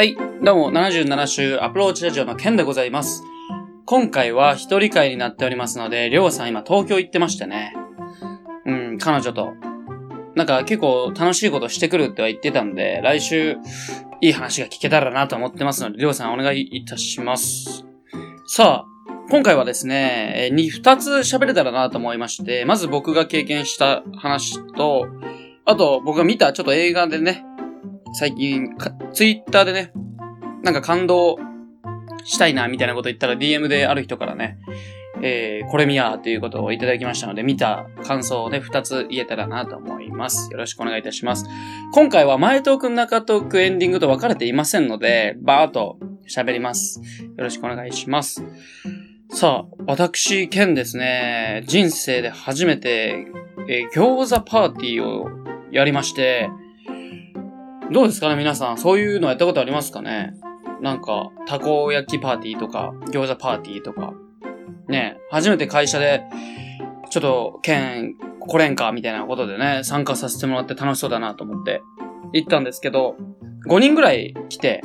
はい、どうも、77週アプローチラジオのケンでございます。今回は一人会になっておりますので、りょうさん今東京行ってましてね。うん、彼女と。なんか結構楽しいことしてくるっては言ってたんで、来週いい話が聞けたらなと思ってますので、りょうさんお願いいたします。さあ、今回はですね、えに、二つ喋れたらなと思いまして、まず僕が経験した話と、あと僕が見たちょっと映画でね、最近、ツイッターでね、なんか感動したいな、みたいなこと言ったら DM である人からね、えー、これ見やーということをいただきましたので、見た感想をね、二つ言えたらなと思います。よろしくお願いいたします。今回は前トーク、中トーク、エンディングと分かれていませんので、バーっと喋ります。よろしくお願いします。さあ、私、ケンですね、人生で初めて、えー餃子パーティーをやりまして、どうですかね皆さん。そういうのやったことありますかね？なんか、たこ焼きパーティーとか、餃子パーティーとか。ね初めて会社で、ちょっと、県来れんかみたいなことでね、参加させてもらって楽しそうだなと思って行ったんですけど、5人ぐらい来て、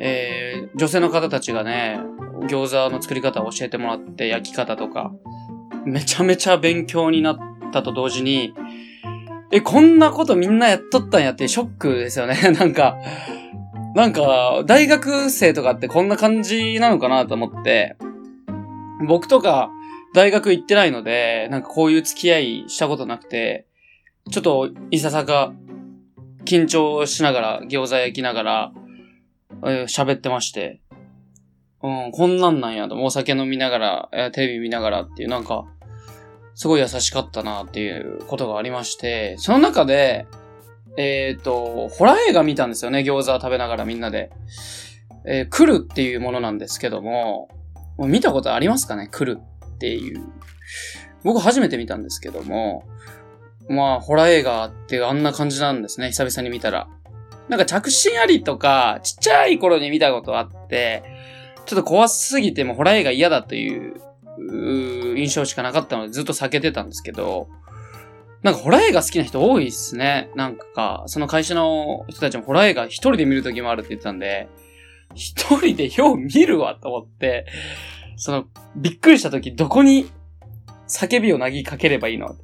えー、女性の方たちがね、餃子の作り方を教えてもらって、焼き方とか、めちゃめちゃ勉強になったと同時に、え、こんなことみんなやっとったんやってショックですよね。なんか、なんか、大学生とかってこんな感じなのかなと思って、僕とか大学行ってないので、なんかこういう付き合いしたことなくて、ちょっといささか緊張しながら、餃子焼きながら、喋ってまして、うん、こんなんなんやと、お酒飲みながら、テレビ見ながらっていう、なんか、すごい優しかったなっていうことがありまして、その中で、えっ、と、ホラー映画見たんですよね、餃子食べながらみんなで。えー来るっていうものなんですけども、もう見たことありますかね来るっていう。僕初めて見たんですけども、まあ、ホラー映画ってあんな感じなんですね、久々に見たら。なんか着信ありとか、ちっちゃい頃に見たことあって、ちょっと怖すぎてもホラー映画嫌だというう印象しかなかったのでずっと避けてたんですけど、なんかホラー映画好きな人多いですね。なんか、その会社の人たちもホラー映画一人で見る時もあるって言ってたんで、一人でよう見るわと思って、その、びっくりした時どこに叫びを投げかければいいの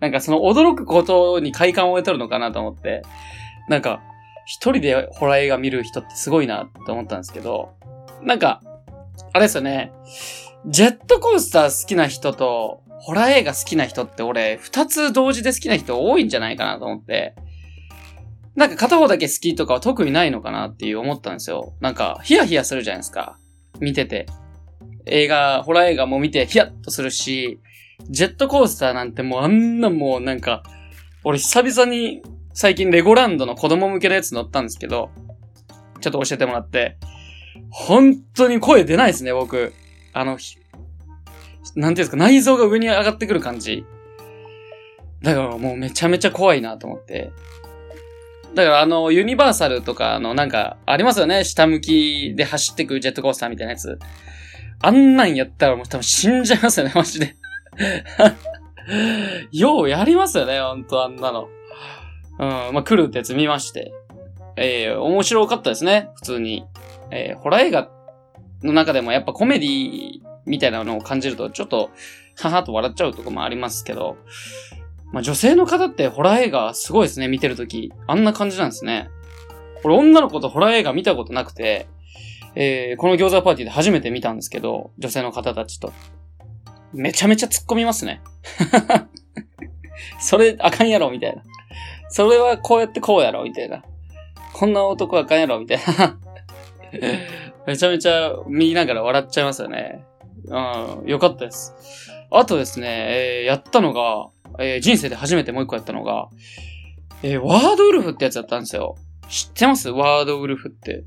なんかその驚くことに快感を得とるのかなと思って、なんか、一人でホラー映画見る人ってすごいなって思ったんですけど、なんか、あれですよね、ジェットコースター好きな人と、ホラー映画好きな人って俺、二つ同時で好きな人多いんじゃないかなと思って、なんか片方だけ好きとかは特にないのかなっていう思ったんですよ。なんか、ヒヤヒヤするじゃないですか。見てて。映画、ホラー映画も見てヒヤッとするし、ジェットコースターなんてもうあんなもうなんか、俺久々に最近レゴランドの子供向けのやつ乗ったんですけど、ちょっと教えてもらって、本当に声出ないですね、僕。あの、なんていうんですか、内臓が上に上がってくる感じ。だからもうめちゃめちゃ怖いなと思って。だからあの、ユニバーサルとかのなんか、ありますよね。下向きで走ってくジェットコースターみたいなやつ。あんなんやったらもう多分死んじゃいますよね、マジで。ようやりますよね、ほんとあんなの。うん、まあ、来るってやつ見まして。えー、面白かったですね、普通に。えー、ホラー映画の中でもやっぱコメディみたいなのを感じると、ちょっと、ははと笑っちゃうとこもありますけど、まあ、女性の方ってホラー映画すごいですね、見てるとき。あんな感じなんですね。俺女の子とホラー映画見たことなくて、えー、この餃子パーティーで初めて見たんですけど、女性の方たちと。めちゃめちゃ突っ込みますね。それあかんやろ、みたいな。それはこうやってこうやろ、みたいな。こんな男あかんやろ、みたいな。めちゃめちゃ見ながら笑っちゃいますよね。うん、よかったです。あとですね、えーやったのが、えー人生で初めてもう一個やったのが、えーワードウルフってやつやったんですよ。知ってます？ワードウルフって。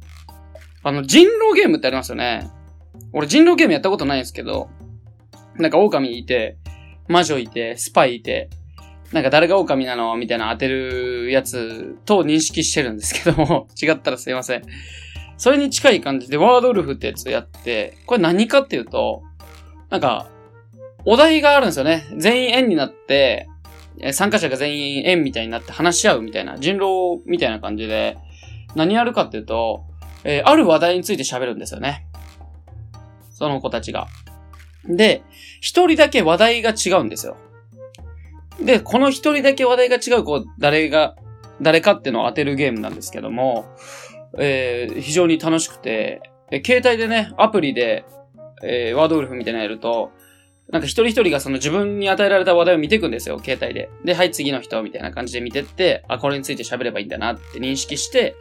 あの、人狼ゲームってありますよね。俺人狼ゲームやったことないんですけど、なんか狼いて、魔女いて、スパイいて、なんか誰が狼なのみたいな当てるやつと認識してるんですけども、違ったらすいません。それに近い感じでワードウルフってやつやって、これ何かっていうと、なんか、お題があるんですよね。全員円になって、参加者が全員円みたいになって話し合うみたいな、人狼みたいな感じで、何やるかっていうと、えー、ある話題について喋るんですよね。その子たちが。で、一人だけ話題が違うんですよ。で、この一人だけ話題が違う子、誰が、誰かっていうのを当てるゲームなんですけども、えー、非常に楽しくて、え携帯でね、アプリで、えー、ワードウルフみたいなのやると、なんか一人一人がその自分に与えられた話題を見ていくんですよ、携帯で。で、はい、次の人、みたいな感じで見てって、あ、これについて喋ればいいんだなって認識して、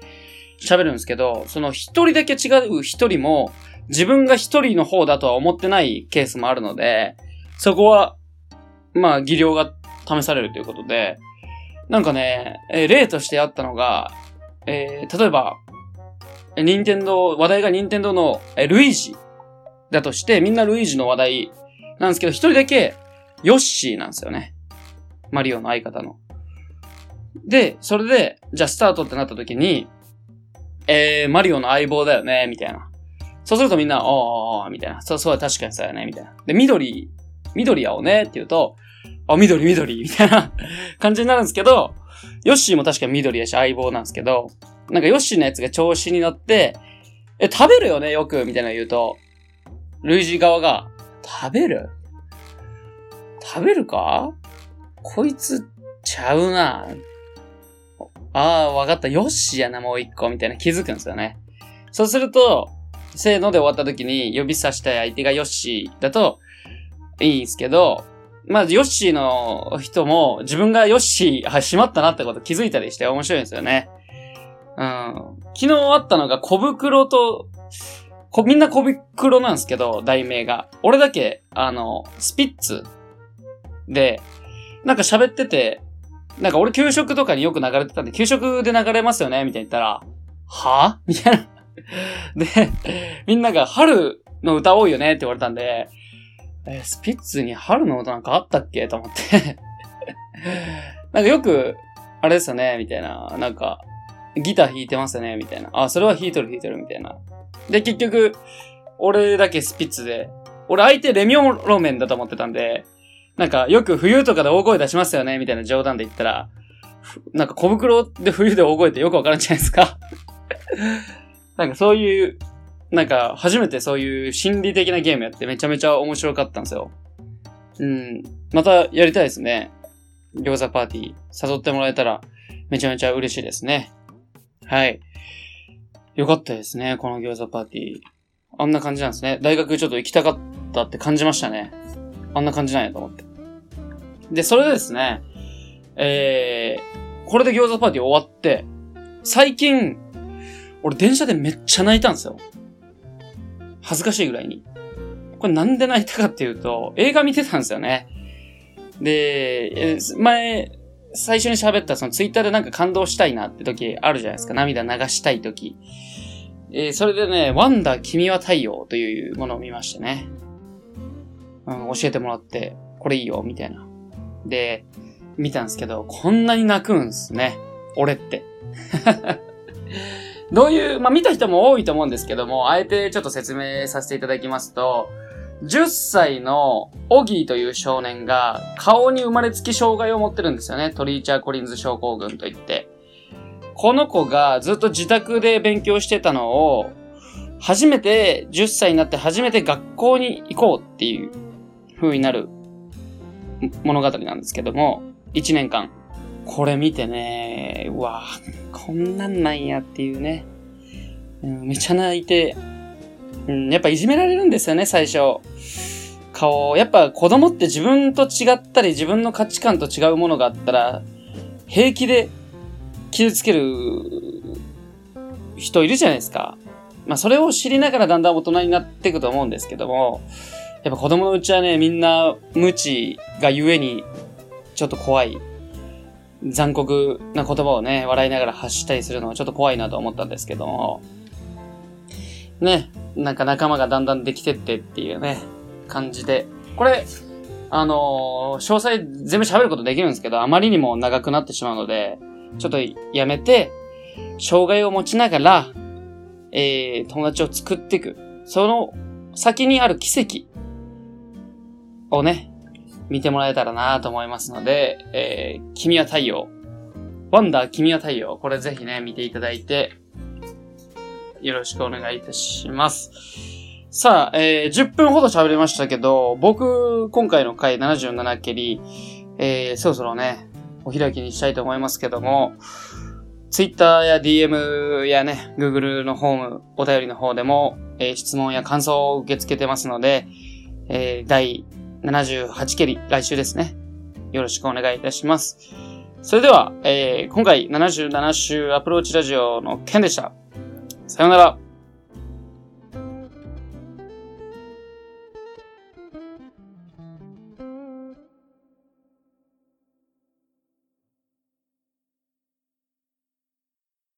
喋るんですけど、その一人だけ違う一人も、自分が一人の方だとは思ってないケースもあるので、そこは、まあ、技量が試されるということで、なんかね、えー、例としてあったのが、えー、例えば、任天堂、話題が任天堂の、え、ルイージだとして、みんなルイージの話題なんですけど、一人だけ、ヨッシーなんですよね。マリオの相方の。で、それで、じゃあスタートってなった時に、えー、マリオの相棒だよね、みたいな。そうするとみんな、おー、みたいな。そう、そう、確かにそうやね、みたいな。で、緑、緑やおねって言うと、あ、緑、緑、みたいな感じになるんですけど、ヨッシーも確か緑やし相棒なんですけど、なんかヨッシーのやつが調子に乗って、え、食べるよね、よく、みたいな言うと、ルイージ側が、食べる？食べるか？こいつ、ちゃうな。ああ、わかった。ヨッシーやな、もう一個、みたいな気づくんですよね。そうすると、せーので終わった時に指さしたい相手がヨッシーだといいんですけど、まあ、ヨッシーの人も自分がヨッシー、はい、しまったなってこと気づいたりして面白いんですよね。うん。昨日あったのが小袋と、こ、みんな小袋なんですけど、題名が。俺だけ、あの、スピッツで、なんか喋ってて、なんか俺給食とかによく流れてたんで、給食で流れますよね？みたいに言ったら、は？みたいな。で、みんなが春の歌多いよね？って言われたんで、えスピッツに春の歌なんかあったっけ？と思って。なんかよく、あれですよね？みたいな。なんか、ギター弾いてますよね？みたいな。あ、それは弾いてる弾いてるみたいな。で、結局、俺だけスピッツで、俺相手レミオロメンだと思ってたんで、なんか、よく冬とかで大声出しますよね？みたいな冗談で言ったら、なんか小袋で冬で大声ってよくわからんじゃないですか。なんかそういう、なんか初めてそういう心理的なゲームやってめちゃめちゃ面白かったんですよ。うん。またやりたいですね。餃子パーティー誘ってもらえたらめちゃめちゃ嬉しいですね。はい。よかったですね、この餃子パーティー。あんな感じなんですね。大学ちょっと行きたかったって感じましたね。あんな感じなんやと思って。で、それでですね、えー、これで餃子パーティー終わって、最近、俺電車でめっちゃ泣いたんですよ。恥ずかしいぐらいに。これなんで泣いたかっていうと、映画見てたんですよね。で、前、最初に喋ったそのツイッターでなんか感動したいなって時あるじゃないですか。涙流したい時。えー、それでね、ワンダ君は太陽というものを見ましてね。うん、教えてもらって、これいいよ、みたいな。で、見たんですけど、こんなに泣くんすね。俺って。どういう、まあ、見た人も多いと思うんですけども、あえてちょっと説明させていただきますと、10歳のオギーという少年が顔に生まれつき障害を持ってるんですよね。トリーチャー・コリンズ症候群といって。この子がずっと自宅で勉強してたのを、初めて、10歳になって初めて学校に行こうっていう風になる物語なんですけども、1年間。これ見てね、うわこんなんなんやっていうね。うん、めちゃ泣いて、うん、やっぱいじめられるんですよね、最初。顔、やっぱ子供って自分と違ったり、自分の価値観と違うものがあったら、平気で傷つける人いるじゃないですか。まあそれを知りながらだんだん大人になっていくと思うんですけども、やっぱ子供のうちはね、みんな無知がゆえに、ちょっと怖い。残酷な言葉をね、笑いながら発したりするのはちょっと怖いなと思ったんですけども、ね、なんか仲間がだんだんできてってっていうね、感じで。これ、あのー、詳細全部喋ることできるんですけど、あまりにも長くなってしまうので、ちょっとやめて、障害を持ちながら、えー、友達を作っていく。その先にある奇跡をね、見てもらえたらなと思いますので、えー、君は太陽。ワンダー君は太陽。これぜひね、見ていただいて、よろしくお願いいたします。さあ、えー、10分ほど喋りましたけど、僕、今回の回77蹴り、えー、そろそろね、お開きにしたいと思いますけども、Twitter や DM やね、Google のホーム、お便りの方でも、えー質問や感想を受け付けてますので、えー第78蹴り、来週ですね。よろしくお願いいたします。それでは、えー今回77週アプローチラジオの件でした。さようなら。